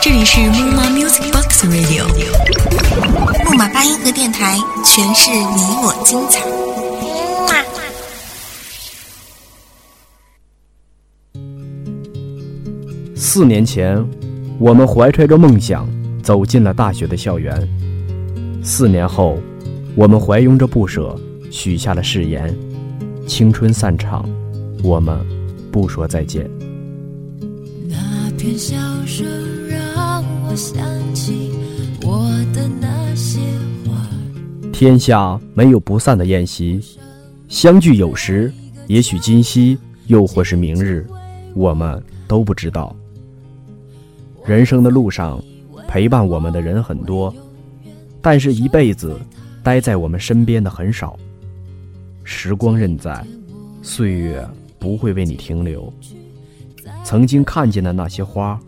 这里是木马 Music Box Radio，木马八音盒电台，诠释你我精彩。四年前，我们怀揣着梦想走进了大学的校园。四年后，我们怀拥着不舍，许下了誓言。青春散场，我们不说再见。笑声让我想起我的那些话。天下没有不散的宴席，相聚有时，也许今夕，又或是明日，我们都不知道。人生的路上，陪伴我们的人很多，但是一辈子待在我们身边的很少。时光任在，岁月不会为你停留。曾经看见的那些花，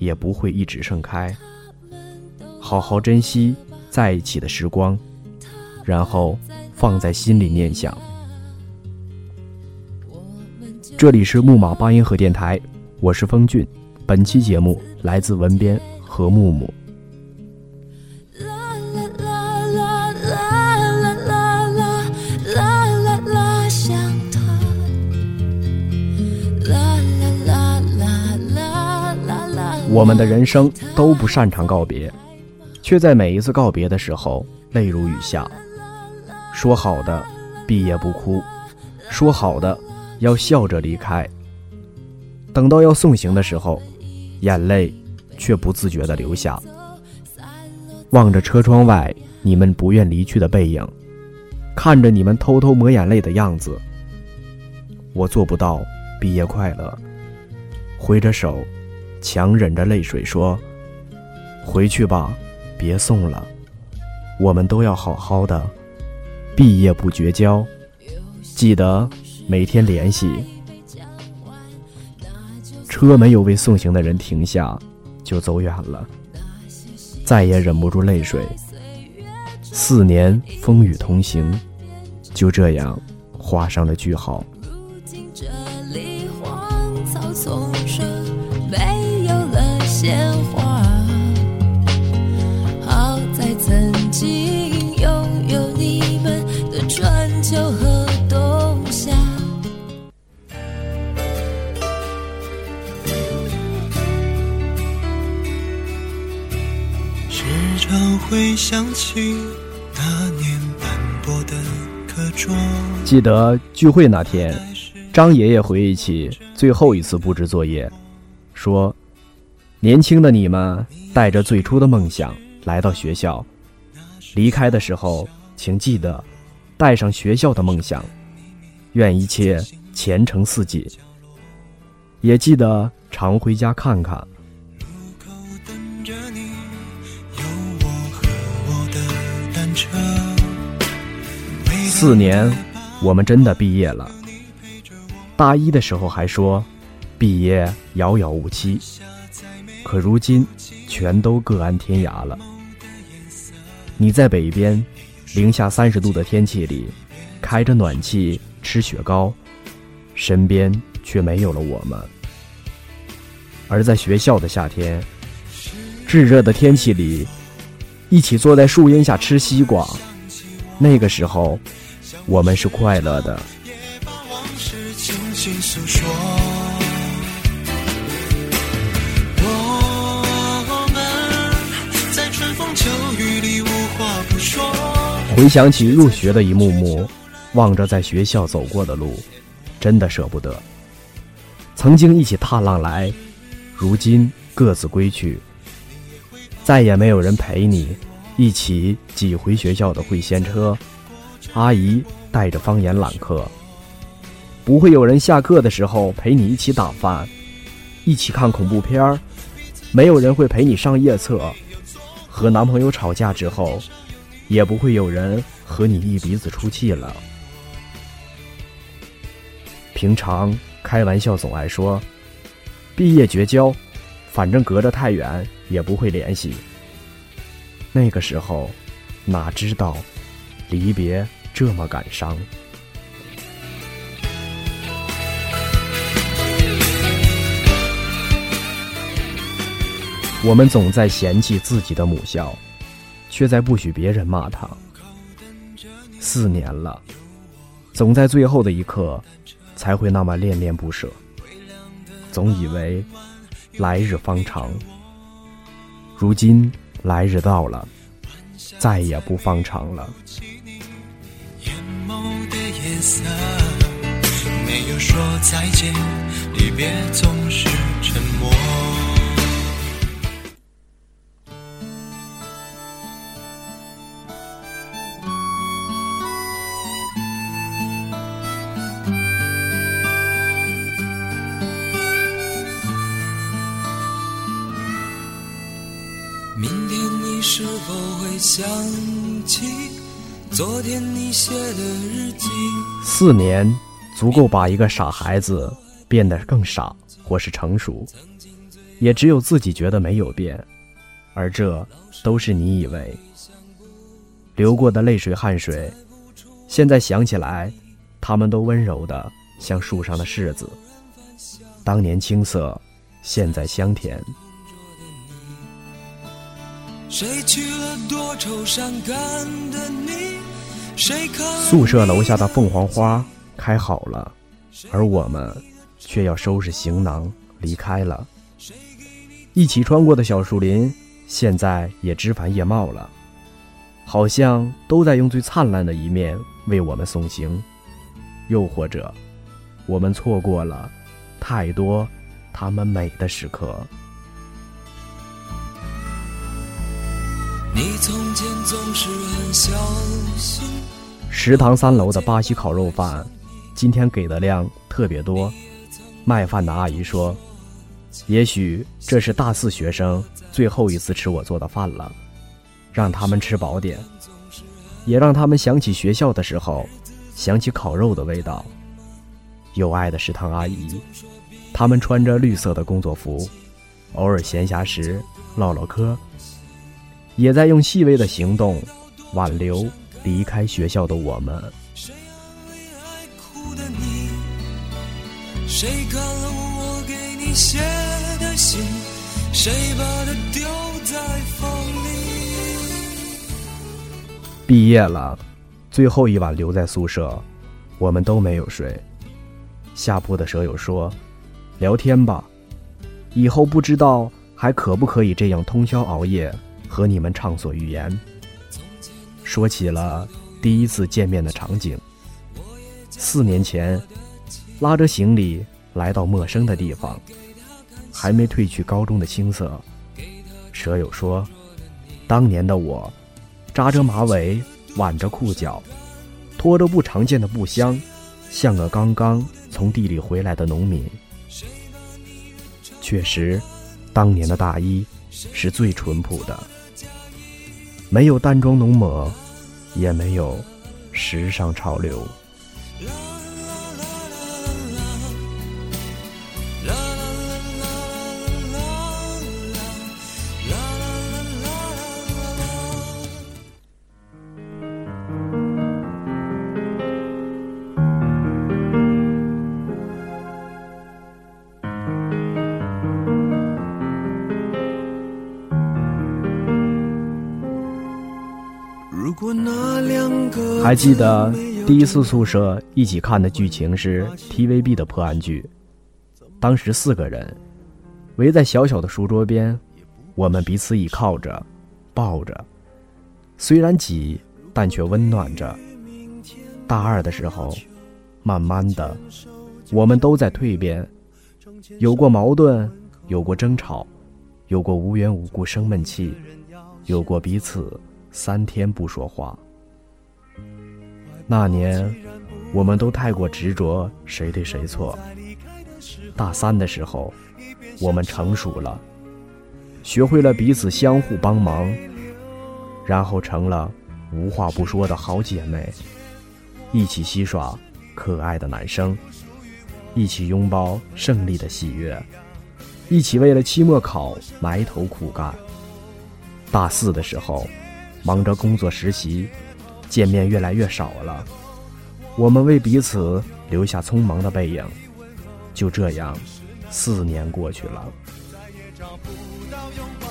也不会一直盛开。好好珍惜在一起的时光，然后放在心里念想。这里是木马八音盒电台，我是风俊。本期节目来自文编何木木。我们的人生都不擅长告别，却在每一次告别的时候泪如雨下。说好的毕业不哭，说好的要笑着离开，等到要送行的时候。眼泪却不自觉地流下，望着车窗外你们不愿离去的背影，看着你们偷偷抹眼泪的样子，我做不到毕业快乐。挥着手，强忍着泪水说：“回去吧，别送了，我们都要好好的，毕业不绝交，记得每天联系。”车没有为送行的人停下，就走远了，再也忍不住泪水。四年风雨同行，就这样画上了句号。曾经拥有你们的春秋和冬夏。时常会想起那年斑驳的课桌。记得聚会那天，张爷爷回忆起最后一次布置作业，说：“年轻的你们带着最初的梦想来到学校，离开的时候，请记得带上学校的梦想。愿一切前程似锦，也记得常回家看看。”路口等着你，有我和我的单车。四年，我们真的毕业了。大一的时候还说，毕业遥遥无期，可如今全都各安天涯了。你在北边，零下三十度的天气里，开着暖气吃雪糕，身边却没有了我们。而在学校的夏天，炙热的天气里，一起坐在树荫下吃西瓜，那个时候，我们是快乐的。回想起入学的一幕幕，望着在学校走过的路，真的舍不得。曾经一起踏浪来，如今各自归去，再也没有人陪你一起挤回学校的会仙车。阿姨带着方言揽客，不会有人下课的时候陪你一起打饭，一起看恐怖片儿，没有人会陪你上夜厕。和男朋友吵架之后，也不会有人和你一鼻子出气了。平常开玩笑总爱说，毕业绝交，反正隔着太远也不会联系。那个时候，哪知道离别这么感伤。我们总在嫌弃自己的母校，却在不许别人骂他。四年了，总在最后的一刻才会那么恋恋不舍，总以为来日方长。如今来日到了，再也不方长了。没有说再见，离别总是沉默。明天你是否会想起昨天你写的日记？四年足够把一个傻孩子变得更傻，或是成熟，也只有自己觉得没有变，而这都是你以为流过的泪水、汗水，现在想起来，他们都温柔的像树上的柿子，当年青涩，现在香甜。谁娶了多愁善感的你？谁看宿舍楼下的凤凰花开好了，而我们却要收拾行囊离开了。一起穿过的小树林，现在也枝繁叶茂了，好像都在用最灿烂的一面为我们送行。又或者，我们错过了太多他们美的时刻。你从前总是很小心。食堂三楼的巴西烤肉饭，今天给的量特别多。卖饭的阿姨说：“也许这是大四学生最后一次吃我做的饭了，让他们吃饱点，也让他们想起学校的时候，想起烤肉的味道。”有爱的食堂阿姨，他们穿着绿色的工作服，偶尔闲暇时唠唠嗑，也在用细微的行动挽留离开学校的我们。谁为爱哭的你？谁看了我给你写的信？谁把它丢在风里？毕业了，最后一晚留在宿舍，我们都没有睡。下铺的舍友说：“聊天吧，以后不知道还可不可以这样通宵熬夜和你们畅所欲言。”说起了第一次见面的场景。四年前，拉着行李来到陌生的地方，还没褪去高中的青涩。舍友说：“当年的我，扎着马尾，挽着裤脚，拖着不常见的布箱，像个刚刚从地里回来的农民。”确实，当年的大一是最淳朴的，没有淡妆浓抹，也没有时尚潮流。还记得第一次宿舍一起看的剧情是 TVB 的破案剧，当时四个人围在小小的书桌边，我们彼此倚靠着，抱着，虽然挤，但却温暖着。大二的时候，慢慢的，我们都在蜕变，有过矛盾，有过争吵，有过无缘无故生闷气，有过彼此三天不说话。那年，我们都太过执着谁对谁错。大三的时候，我们成熟了，学会了彼此相互帮忙，然后成了无话不说的好姐妹，一起嬉耍可爱的男生，一起拥抱胜利的喜悦，一起为了期末考埋头苦干。大四的时候，忙着工作实习。见面越来越少了，我们为彼此留下匆忙的背影。就这样，四年过去了。再也找不到拥抱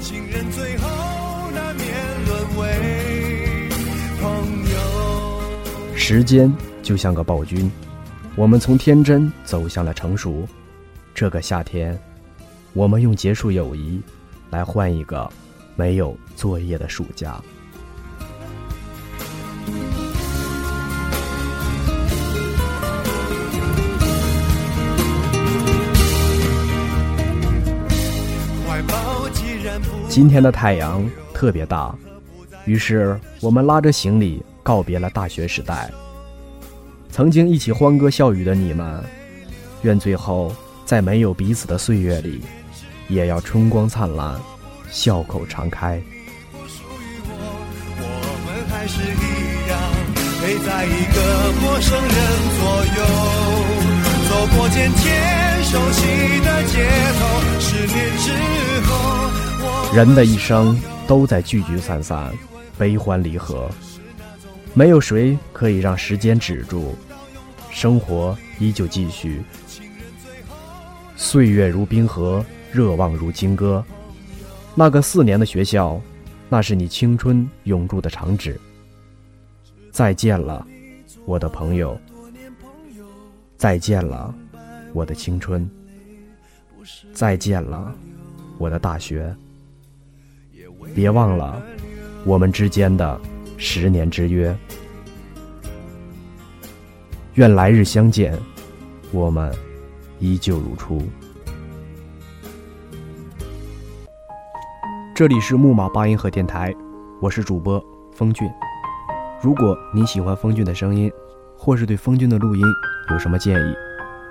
情人最后难免沦为朋友。时间就像个暴君，我们从天真走向了成熟。这个夏天，我们用结束友谊来换一个没有作业的暑假。今天的太阳特别大，于是我们拉着行李告别了大学时代。曾经一起欢歌笑语的你们，愿最后在没有彼此的岁月里，也要春光灿烂，笑口常开。还是一样陪在一个陌生人左右，走过渐渐熟悉的街头。十年之后，人的一生都在聚聚散散，悲欢离合，没有谁可以让时间止住，生活依旧继续。岁月如冰河，热望如金戈。那个四年的学校，那是你青春永驻的长址。再见了，我的朋友。再见了，我的青春。再见了，我的大学。别忘了我们之间的十年之约。愿来日相见，我们依旧如初。这里是木马八音盒电台，我是主播风俊。如果您喜欢风俊的声音，或是对风俊的录音有什么建议，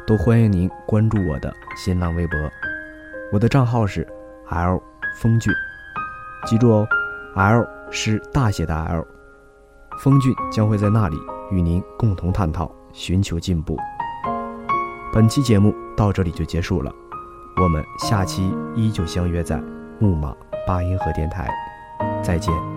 都欢迎您关注我的新浪微博，我的账号是 L 风俊，记住哦，L 是大写的 L。风俊将会在那里与您共同探讨，寻求进步。本期节目到这里就结束了，我们下期依旧相约在木马八音盒电台，再见。